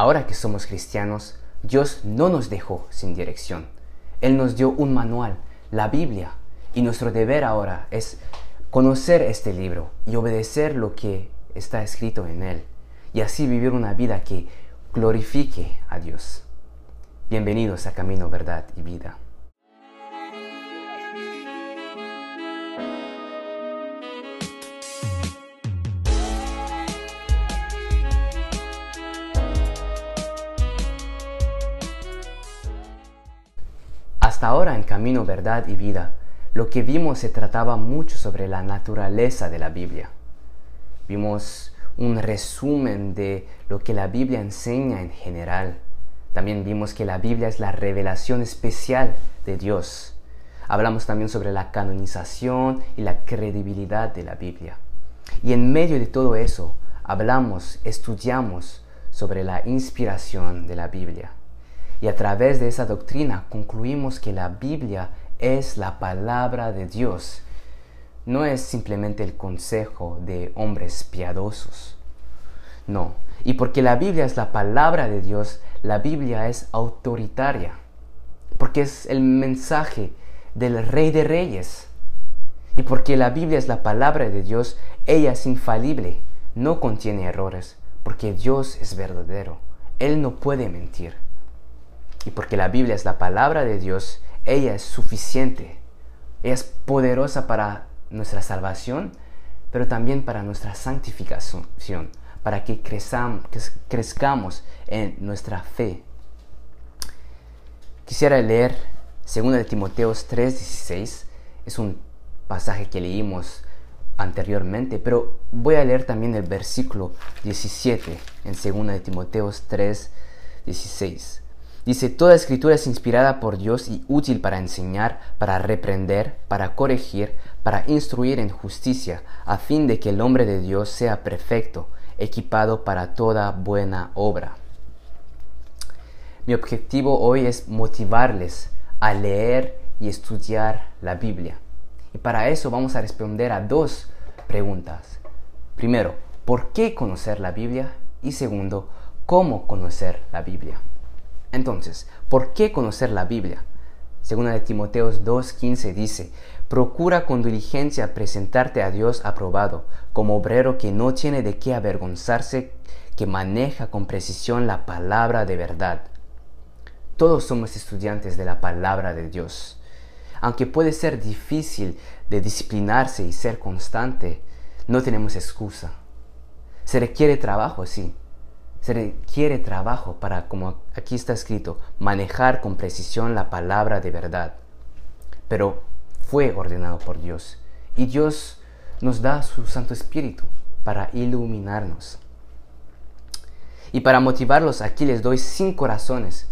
Ahora que somos cristianos, Dios no nos dejó sin dirección. Él nos dio un manual, la Biblia, y nuestro deber ahora es conocer este libro y obedecer lo que está escrito en él, y así vivir una vida que glorifique a Dios. Bienvenidos a Camino, Verdad y Vida. Hasta ahora en Camino, Verdad y Vida, lo que vimos se trataba mucho sobre la naturaleza de la Biblia. Vimos un resumen de lo que la Biblia enseña en general también vimos que la Biblia es la revelación especial de Dios. Hablamos también sobre la canonización y la credibilidad de la Biblia. Y en medio de todo eso, hablamos, estudiamos sobre la inspiración de la Biblia. Y a través de esa doctrina concluimos que la Biblia es la palabra de Dios. No es simplemente el consejo de hombres piadosos. No. Y porque la Biblia es la palabra de Dios, la Biblia es autoritaria, porque es el mensaje del Rey de Reyes. Y porque la Biblia es la palabra de Dios, ella es infalible, no contiene errores, porque Dios es verdadero, Él no puede mentir. Y porque la Biblia es la palabra de Dios, ella es suficiente, es poderosa para nuestra salvación, pero también para nuestra santificación para que crezcamos en nuestra fe. Quisiera leer 2 de Timoteos 3:16. Es un pasaje que leímos anteriormente, pero voy a leer también el versículo 17 en 2 de Timoteos 3:16. Dice, toda escritura es inspirada por Dios y útil para enseñar, para reprender, para corregir, para instruir en justicia, a fin de que el hombre de Dios sea perfecto, equipado para toda buena obra. Mi objetivo hoy es motivarles a leer y estudiar la Biblia. Y para eso vamos a responder a dos preguntas. Primero, ¿por qué conocer la Biblia? Y segundo, ¿cómo conocer la Biblia? Entonces, ¿por qué conocer la Biblia? Segunda de Timoteos 2.15 dice, Procura con diligencia presentarte a Dios aprobado, como obrero que no tiene de qué avergonzarse, que maneja con precisión la palabra de verdad. Todos somos estudiantes de la palabra de Dios. Aunque puede ser difícil de disciplinarse y ser constante, no tenemos excusa. Se requiere trabajo, sí. Se requiere trabajo para, como aquí está escrito, manejar con precisión la palabra de verdad. Pero fue ordenado por Dios. Y Dios nos da su Santo Espíritu para iluminarnos. Y para motivarlos, aquí les doy cinco razones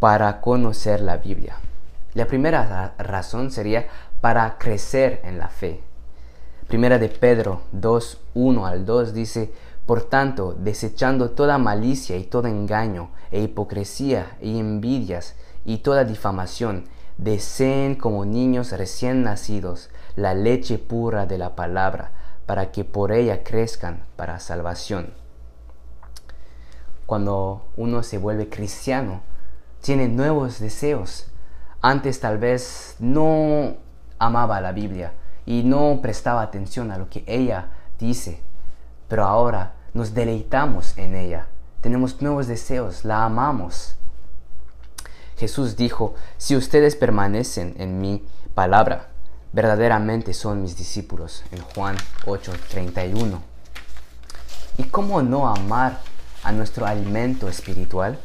para conocer la Biblia. La primera razón sería para crecer en la fe. Primera de Pedro 2, 1 al 2 dice, Por tanto, desechando toda malicia y todo engaño, e hipocresía, y envidias, y toda difamación, deseen como niños recién nacidos la leche pura de la palabra, para que por ella crezcan para salvación. Cuando uno se vuelve cristiano, tiene nuevos deseos. Antes tal vez no amaba la Biblia y no prestaba atención a lo que ella dice, pero ahora nos deleitamos en ella. Tenemos nuevos deseos, la amamos. Jesús dijo, si ustedes permanecen en mi palabra, verdaderamente son mis discípulos, en Juan 8:31. ¿Y cómo no amar a nuestro alimento espiritual?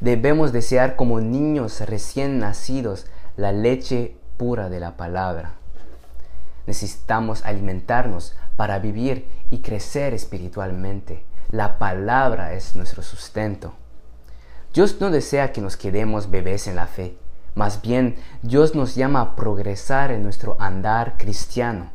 Debemos desear como niños recién nacidos la leche pura de la palabra. Necesitamos alimentarnos para vivir y crecer espiritualmente. La palabra es nuestro sustento. Dios no desea que nos quedemos bebés en la fe. Más bien, Dios nos llama a progresar en nuestro andar cristiano.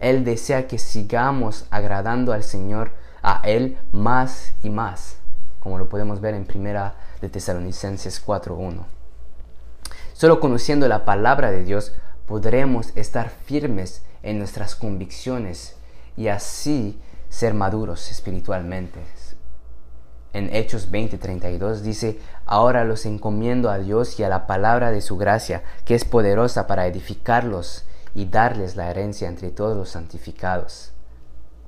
Él desea que sigamos agradando al Señor, a Él más y más, como lo podemos ver en primera de Tesalonicenses 4.1. Solo conociendo la palabra de Dios podremos estar firmes en nuestras convicciones y así ser maduros espiritualmente. en Hechos 20:32 dice, ahora los encomiendo a Dios y a la palabra de su gracia, que es poderosa para edificarlos y darles la herencia entre todos los santificados.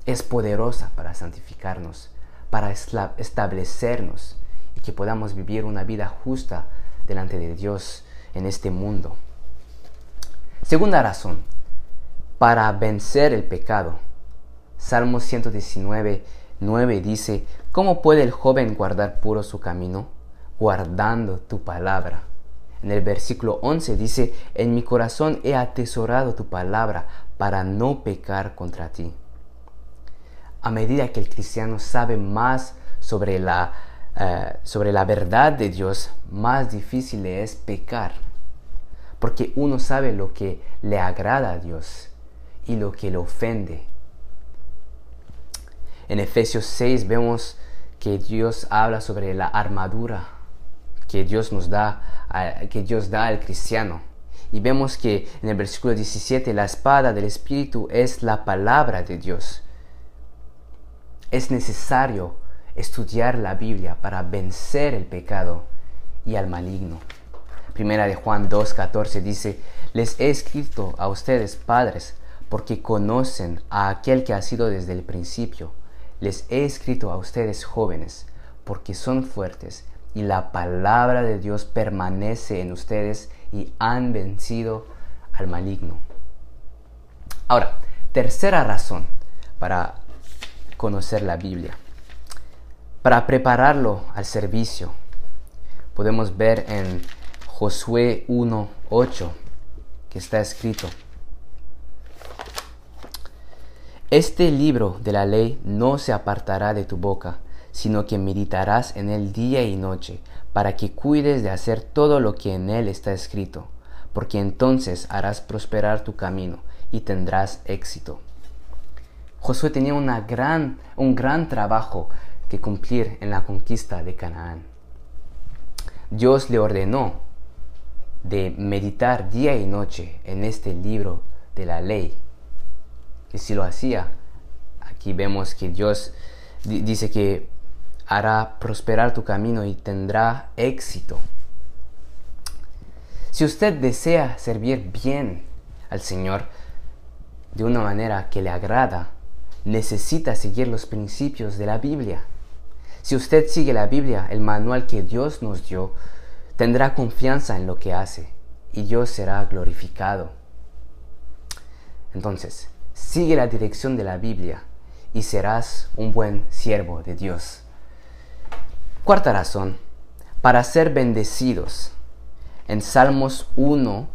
Es poderosa para santificarnos, para establecernos y que podamos vivir una vida justa delante de Dios en este mundo. Segunda razón, para vencer el pecado. Salmo 119, 9 dice, ¿cómo puede el joven guardar puro su camino? Guardando tu palabra. En el versículo 11 dice, en mi corazón he atesorado tu palabra para no pecar contra ti. A medida que el cristiano sabe más sobre la, eh, sobre la verdad de Dios, más difícil es pecar. Porque uno sabe lo que le agrada a Dios y lo que le ofende. En Efesios 6 vemos que Dios habla sobre la armadura que Dios nos da, que Dios da al cristiano. Y vemos que en el versículo 17 la espada del Espíritu es la palabra de Dios. Es necesario estudiar la Biblia para vencer el pecado y al maligno. Primera de Juan 2.14 dice, les he escrito a ustedes, padres, porque conocen a aquel que ha sido desde el principio. Les he escrito a ustedes, jóvenes, porque son fuertes y la palabra de Dios permanece en ustedes y han vencido al maligno. Ahora, tercera razón para conocer la Biblia. Para prepararlo al servicio, podemos ver en Josué 1.8 que está escrito. Este libro de la ley no se apartará de tu boca, sino que meditarás en él día y noche, para que cuides de hacer todo lo que en él está escrito, porque entonces harás prosperar tu camino y tendrás éxito. Josué tenía una gran, un gran trabajo que cumplir en la conquista de Canaán. Dios le ordenó de meditar día y noche en este libro de la ley. Y si lo hacía, aquí vemos que Dios dice que hará prosperar tu camino y tendrá éxito. Si usted desea servir bien al Señor de una manera que le agrada, necesita seguir los principios de la Biblia. Si usted sigue la Biblia, el manual que Dios nos dio, tendrá confianza en lo que hace y Dios será glorificado. Entonces, sigue la dirección de la Biblia y serás un buen siervo de Dios. Cuarta razón, para ser bendecidos. En Salmos 1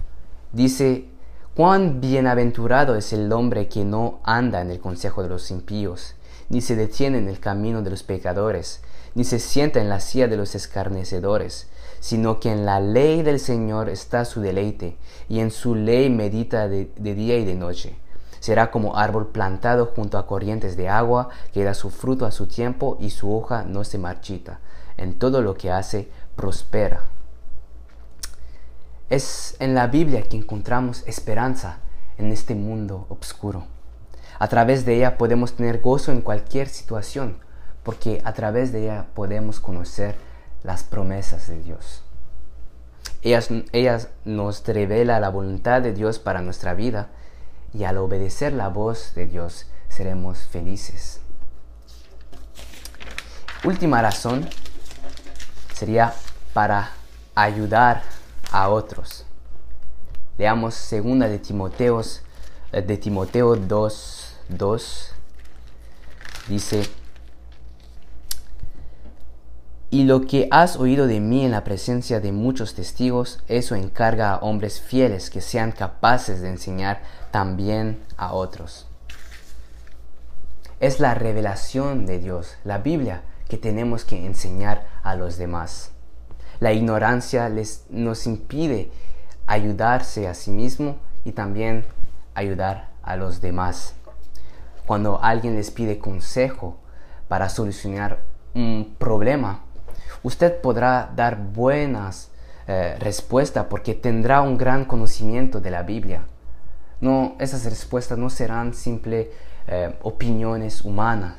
dice, cuán bienaventurado es el hombre que no anda en el consejo de los impíos, ni se detiene en el camino de los pecadores, ni se sienta en la silla de los escarnecedores, sino que en la ley del Señor está su deleite, y en su ley medita de, de día y de noche. Será como árbol plantado junto a corrientes de agua, que da su fruto a su tiempo y su hoja no se marchita en todo lo que hace prospera. Es en la Biblia que encontramos esperanza en este mundo oscuro. A través de ella podemos tener gozo en cualquier situación, porque a través de ella podemos conocer las promesas de Dios. Ella nos revela la voluntad de Dios para nuestra vida y al obedecer la voz de Dios seremos felices. Última razón sería para ayudar a otros. Leamos segunda de Timoteos eh, de Timoteo 2, 2 dice y lo que has oído de mí en la presencia de muchos testigos, eso encarga a hombres fieles que sean capaces de enseñar también a otros. Es la revelación de Dios, la Biblia, que tenemos que enseñar a los demás. La ignorancia les, nos impide ayudarse a sí mismo y también ayudar a los demás. Cuando alguien les pide consejo para solucionar un problema, usted podrá dar buenas eh, respuestas porque tendrá un gran conocimiento de la Biblia. No, esas respuestas no serán simples eh, opiniones humanas,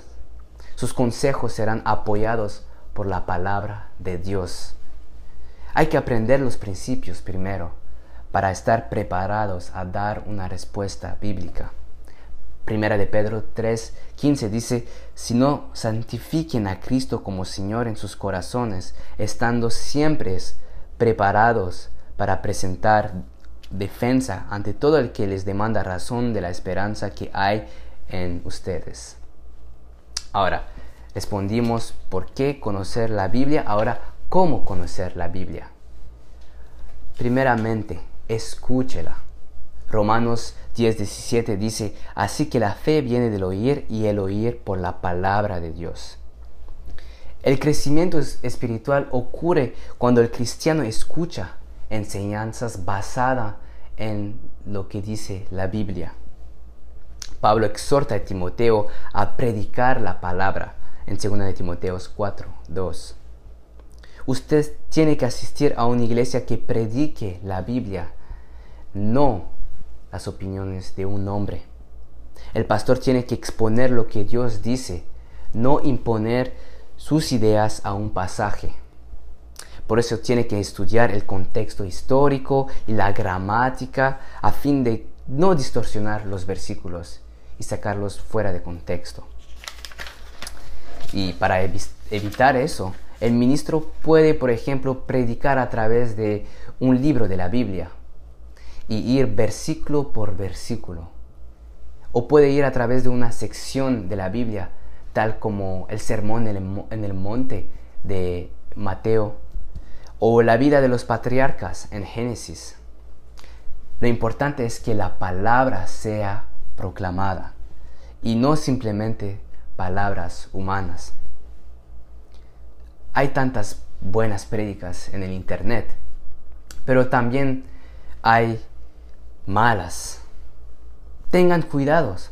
sus consejos serán apoyados por la palabra de Dios. Hay que aprender los principios primero para estar preparados a dar una respuesta bíblica. Primera de Pedro 3:15 dice, si no santifiquen a Cristo como Señor en sus corazones, estando siempre preparados para presentar defensa ante todo el que les demanda razón de la esperanza que hay en ustedes. Ahora, respondimos por qué conocer la Biblia, ahora cómo conocer la Biblia. Primeramente, escúchela. Romanos 10:17 dice, así que la fe viene del oír y el oír por la palabra de Dios. El crecimiento espiritual ocurre cuando el cristiano escucha enseñanzas basadas en lo que dice la Biblia. Pablo exhorta a Timoteo a predicar la palabra en 2 de Timoteo 4, 2. Usted tiene que asistir a una iglesia que predique la Biblia, no las opiniones de un hombre. El pastor tiene que exponer lo que Dios dice, no imponer sus ideas a un pasaje. Por eso tiene que estudiar el contexto histórico y la gramática a fin de no distorsionar los versículos y sacarlos fuera de contexto. Y para evitar eso, el ministro puede, por ejemplo, predicar a través de un libro de la Biblia y ir versículo por versículo. O puede ir a través de una sección de la Biblia, tal como el sermón en el monte de Mateo o la vida de los patriarcas en Génesis. Lo importante es que la palabra sea proclamada y no simplemente palabras humanas. Hay tantas buenas prédicas en el Internet, pero también hay malas. Tengan cuidados.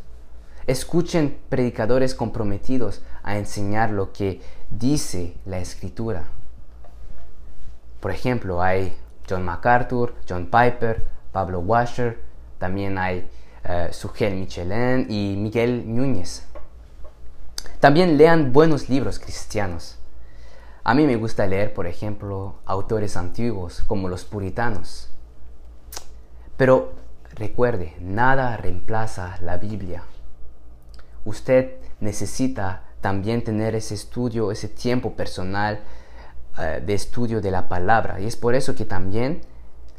Escuchen predicadores comprometidos a enseñar lo que dice la escritura. Por ejemplo, hay John MacArthur, John Piper, Pablo Washer, también hay uh, Sugel Michelin y Miguel Núñez. También lean buenos libros cristianos. A mí me gusta leer, por ejemplo, autores antiguos como los puritanos. Pero recuerde, nada reemplaza la Biblia. Usted necesita también tener ese estudio, ese tiempo personal eh, de estudio de la palabra. Y es por eso que también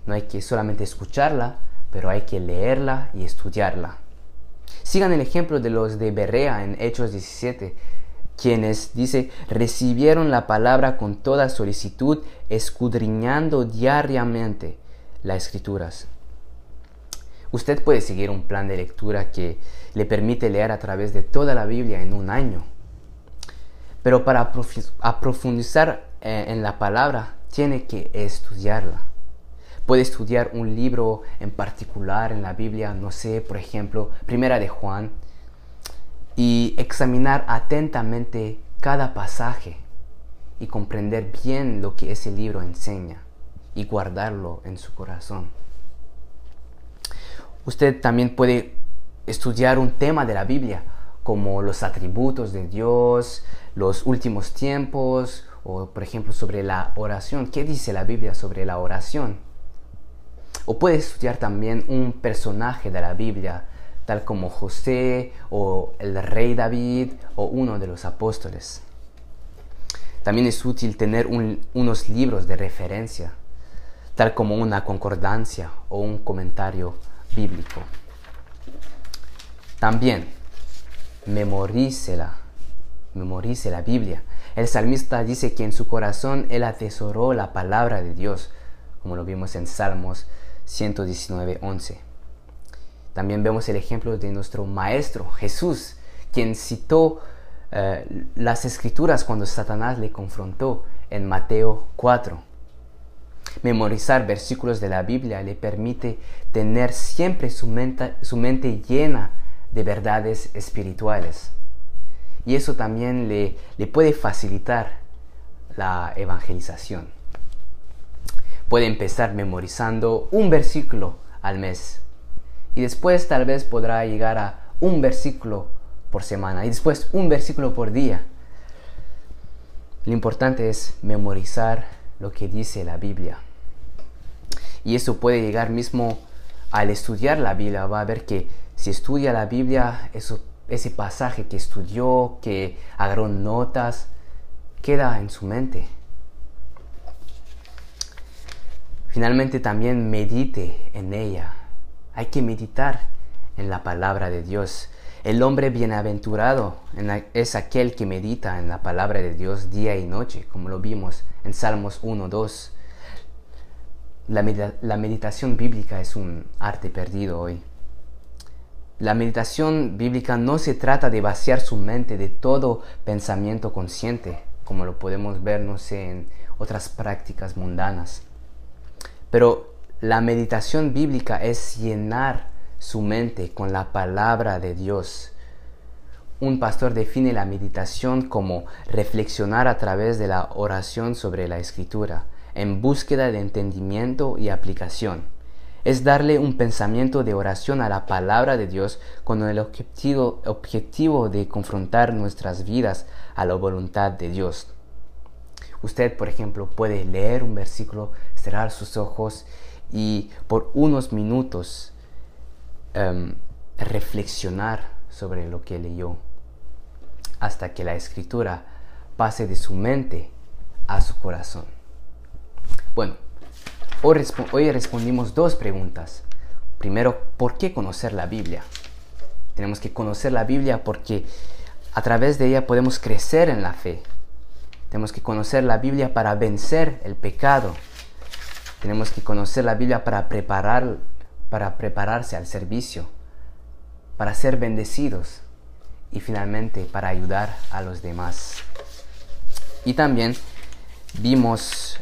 no hay que solamente escucharla, pero hay que leerla y estudiarla. Sigan el ejemplo de los de Berea en Hechos 17, quienes, dice, recibieron la palabra con toda solicitud, escudriñando diariamente las escrituras. Usted puede seguir un plan de lectura que le permite leer a través de toda la Biblia en un año. Pero para profundizar eh, en la palabra, tiene que estudiarla. Puede estudiar un libro en particular en la Biblia, no sé, por ejemplo, Primera de Juan, y examinar atentamente cada pasaje y comprender bien lo que ese libro enseña y guardarlo en su corazón. Usted también puede estudiar un tema de la Biblia, como los atributos de Dios, los últimos tiempos, o por ejemplo sobre la oración. ¿Qué dice la Biblia sobre la oración? O puede estudiar también un personaje de la Biblia, tal como José o el rey David o uno de los apóstoles. También es útil tener unos libros de referencia, tal como una concordancia o un comentario bíblico. También memorícela, memorice la Biblia. El salmista dice que en su corazón él atesoró la palabra de Dios, como lo vimos en Salmos 119.11. También vemos el ejemplo de nuestro Maestro Jesús, quien citó eh, las escrituras cuando Satanás le confrontó en Mateo 4. Memorizar versículos de la Biblia le permite tener siempre su mente, su mente llena de verdades espirituales. Y eso también le, le puede facilitar la evangelización puede empezar memorizando un versículo al mes. Y después tal vez podrá llegar a un versículo por semana y después un versículo por día. Lo importante es memorizar lo que dice la Biblia. Y eso puede llegar mismo al estudiar la Biblia. Va a ver que si estudia la Biblia, eso, ese pasaje que estudió, que agarró notas, queda en su mente. Finalmente también medite en ella. Hay que meditar en la palabra de Dios. El hombre bienaventurado es aquel que medita en la palabra de Dios día y noche, como lo vimos en Salmos 1, 2. La, meditación bíblica es un arte perdido hoy. La meditación bíblica no se trata de vaciar su mente de todo pensamiento consciente, como lo podemos ver, no sé, en otras prácticas mundanas. Pero la meditación bíblica es llenar su mente con la palabra de Dios. Un pastor define la meditación como reflexionar a través de la oración sobre la escritura, en búsqueda de entendimiento y aplicación. Es darle un pensamiento de oración a la palabra de Dios con el objetivo, objetivo de confrontar nuestras vidas a la voluntad de Dios. Usted, por ejemplo, puede leer un versículo, cerrar sus ojos y por unos minutos em, reflexionar sobre lo que leyó hasta que la escritura pase de su mente a su corazón. Bueno, hoy, hoy respondimos dos preguntas. Primero, ¿por qué conocer la Biblia? Tenemos que conocer la Biblia porque a través de ella podemos crecer en la fe. Tenemos que conocer la Biblia para vencer el pecado. Tenemos que conocer la Biblia para preparar para prepararse al servicio, para ser bendecidos y finalmente para ayudar a los demás. Y también vimos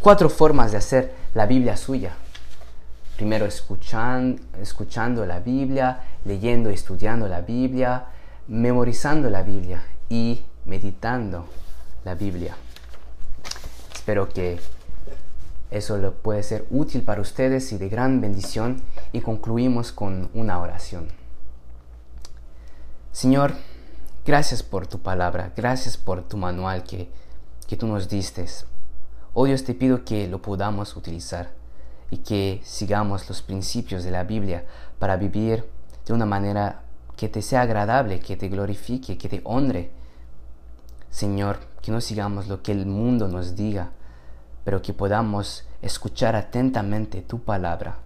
cuatro formas de hacer la Biblia suya. Primero escuchando, la Biblia, leyendo y estudiando la Biblia, memorizando la Biblia y meditando la Biblia. Espero que eso lo puede ser útil para ustedes y de gran bendición y concluimos con una oración. Señor, gracias por tu palabra, gracias por tu manual que, que tú nos diste. Hoy Dios te pido que lo podamos utilizar y que sigamos los principios de la Biblia para vivir de una manera que te sea agradable, que te glorifique, que te honre. Señor, que no sigamos lo que el mundo nos diga, pero que podamos escuchar atentamente tu palabra,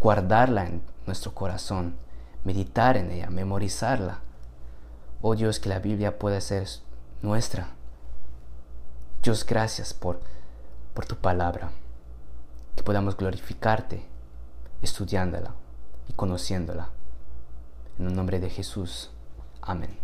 guardarla en nuestro corazón, meditar en ella, memorizarla. Oh Dios, que la Biblia pueda ser nuestra. Dios, gracias por, por tu palabra, que podamos glorificarte estudiándola y conociéndola. En el nombre de Jesús. Amén.